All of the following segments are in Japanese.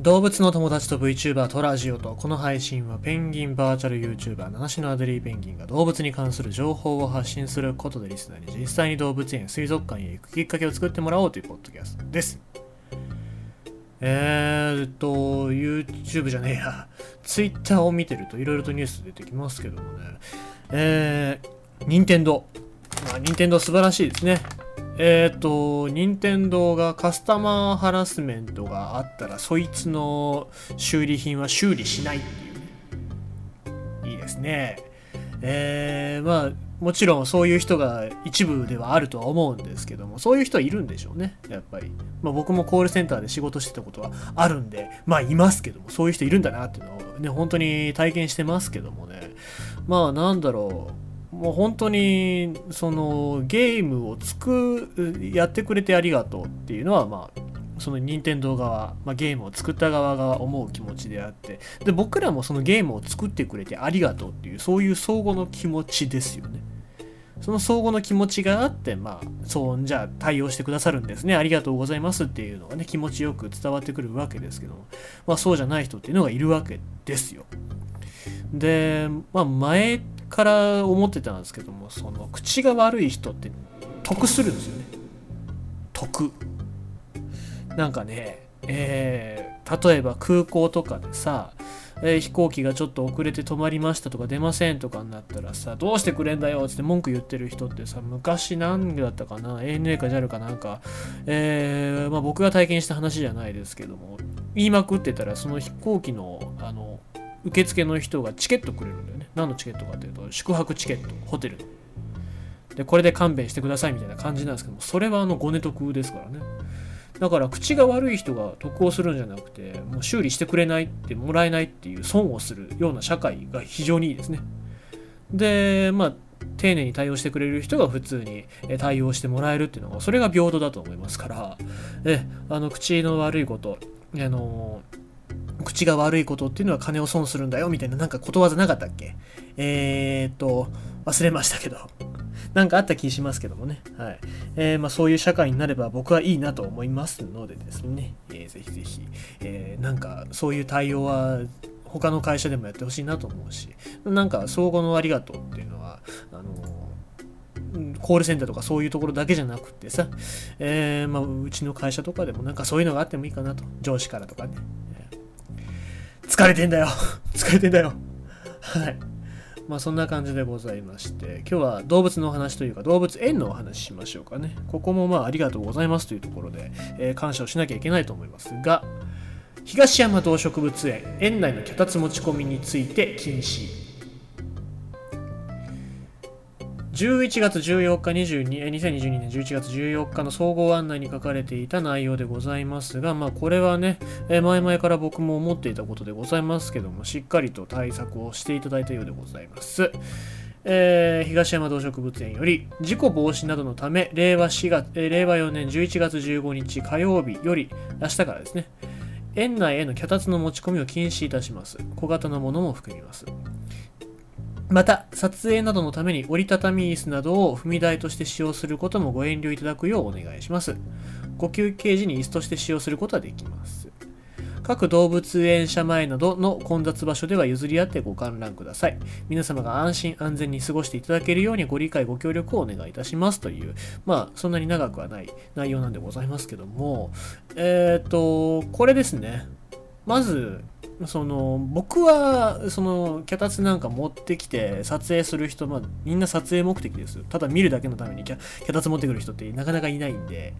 動物の友達と VTuber トラジオとこの配信はペンギンバーチャル YouTuber 七種のアデリーペンギンが動物に関する情報を発信することでリスナーに実際に動物園水族館へ行くきっかけを作ってもらおうというポッドキャストです。えーっと YouTube じゃねえや。Twitter を見てるといろいろとニュース出てきますけどもね。えー、任天堂まあ任天堂素晴らしいですね。えっ、ー、と、任天堂がカスタマーハラスメントがあったら、そいつの修理品は修理しないっていう。いいですね。えー、まあ、もちろんそういう人が一部ではあるとは思うんですけども、そういう人はいるんでしょうね、やっぱり。まあ僕もコールセンターで仕事してたことはあるんで、まあいますけども、そういう人いるんだなっていうのをね、本当に体験してますけどもね。まあなんだろう。もう本当にそのゲームを作やってくれてありがとうっていうのはまあその任天堂側、まあ、ゲームを作った側が思う気持ちであってで僕らもそのゲームを作ってくれてありがとうっていうそういう相互の気持ちですよね。その相互の気持ちがあってまあそうじゃあ対応してくださるんですね。ありがとうございますっていうのがね気持ちよく伝わってくるわけですけどもまあそうじゃない人っていうのがいるわけですよ。でまあ前から思ってたんですけどもその口が悪い人って得するんですよね。得。なんかねえー、例えば空港とかでさ、えー、飛行機がちょっと遅れて止まりましたとか出ませんとかになったらさどうしてくれんだよって文句言ってる人ってさ昔何だったかな ANA か JAL かなんか、えーまあ、僕が体験した話じゃないですけども言いまくってたらその飛行機のあの受付の人がチケットくれるんだよね。何のチケットかというと宿泊チケットホテル。でこれで勘弁してくださいみたいな感じなんですけどもそれはあのごね得ですからね。だから口が悪い人が得をするんじゃなくてもう修理してくれないってもらえないっていう損をするような社会が非常にいいですね。でまあ丁寧に対応してくれる人が普通に対応してもらえるっていうのがそれが平等だと思いますから。えあの口の悪いことあの口が悪いことっていうのは金を損するんだよみたいななんかことわざなかったっけ？えー、っと、忘れましたけど。なんかあった気しますけどもね。はい。えー、まあそういう社会になれば僕はいいなと思いますのでですね。えー、ぜひぜひ、えー、なんかそういう対応は他の会社でもやってほしいなと思うし、なんか相互のありがとうっていうのは、あのコールセンターとかそういうところだけじゃなくてさ、えー、まあ、うちの会社とかでもなんかそういうのがあってもいいかなと。上司からとかね。疲れてんだよ 疲れてんだよはい。まあそんな感じでございまして、今日は動物のお話というか動物園のお話しましょうかね。ここもまあありがとうございますというところで、えー、感謝をしなきゃいけないと思いますが、東山動植物園、園内の脚立持ち込みについて禁止。11月14日22、2022年11月14日の総合案内に書かれていた内容でございますが、まあこれはね、え前々から僕も思っていたことでございますけども、しっかりと対策をしていただいたようでございます。えー、東山動植物園より事故防止などのため令和4月、えー、令和4年11月15日火曜日より明日からですね園内への脚立の持ち込みを禁止いたします小型のものも含みますまた、撮影などのために折りたたみ椅子などを踏み台として使用することもご遠慮いただくようお願いします。ご休憩時に椅子として使用することはできます。各動物園舎前などの混雑場所では譲り合ってご観覧ください。皆様が安心安全に過ごしていただけるようにご理解ご協力をお願いいたしますという、まあ、そんなに長くはない内容なんでございますけども、えっ、ー、と、これですね。まず、その僕はその脚立なんか持ってきて撮影する人、まあ、みんな撮影目的です。ただ見るだけのために脚立持ってくる人ってなかなかいないんで、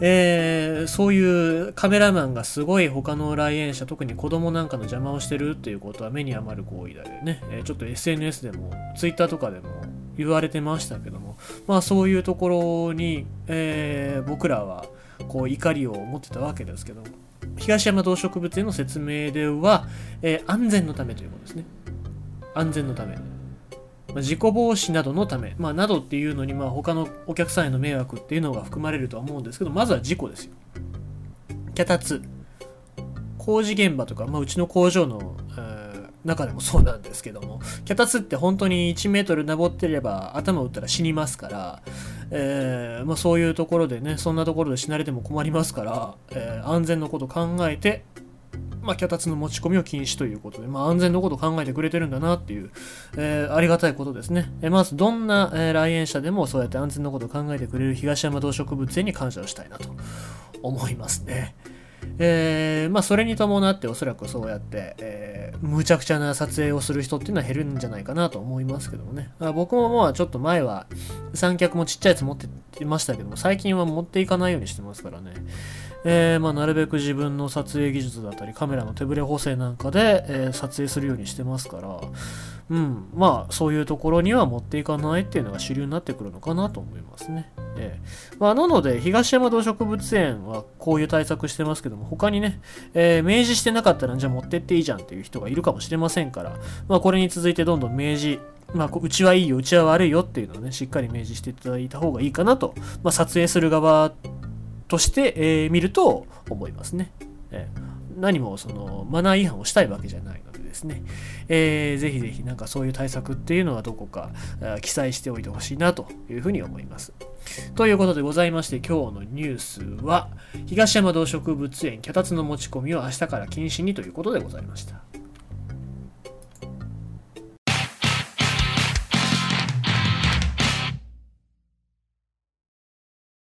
えー、そういうカメラマンがすごい他の来園者特に子供なんかの邪魔をしてるっていうことは目に余る行為だでね、えー、ちょっと SNS でも Twitter とかでも言われてましたけども。まあそういうところに、えー、僕らはこう怒りを持ってたわけですけども。東山動植物園の説明では、えー、安全のためということですね。安全のため。まあ、事故防止などのため、まあ、などっていうのに、まあ、他のお客さんへの迷惑っていうのが含まれるとは思うんですけど、まずは事故ですよ。脚立。工事現場とか、まあ、うちの工場の、えー、中でもそうなんですけども、脚立って本当に1メートル登ってれば頭打ったら死にますから、えー、まあ、そういうところでね、そんなところで死なれても困りますから、えー、安全のこと考えて、まあ、脚立の持ち込みを禁止ということで、まあ、安全のこと考えてくれてるんだなっていう、えー、ありがたいことですね。え、まず、どんな、え、来園者でもそうやって安全のことを考えてくれる東山動植物園に感謝をしたいなと思いますね。えー、まあ、それに伴っておそらくそうやって、えー、むちゃくちゃな撮影をする人っていうのは減るんじゃないかなと思いますけどもね。あ僕もまあちょっと前は三脚もちっちゃいやつ持ってましたけども、最近は持っていかないようにしてますからね。えー、まあ、なるべく自分の撮影技術だったりカメラの手ブレ補正なんかで、え、撮影するようにしてますから、うん、まあそういうところには持っていかないっていうのが主流になってくるのかなと思いますね。えーまあ、なので東山動植物園はこういう対策してますけども他にね、えー、明示してなかったらじゃあ持ってっていいじゃんっていう人がいるかもしれませんから、まあ、これに続いてどんどん明示まあ、うちはいいよ、うちは悪いよっていうのをね、しっかり明示していただいた方がいいかなと、まあ、撮影する側として、えー、見ると思いますね。えー、何もそのマナー違反をしたいわけじゃないのでですね、えー、ぜひぜひなんかそういう対策っていうのはどこか記載しておいてほしいなというふうに思います。ということでございまして今日のニュースは東山動植物園脚立の持ち込みを明日から禁止にということでございました。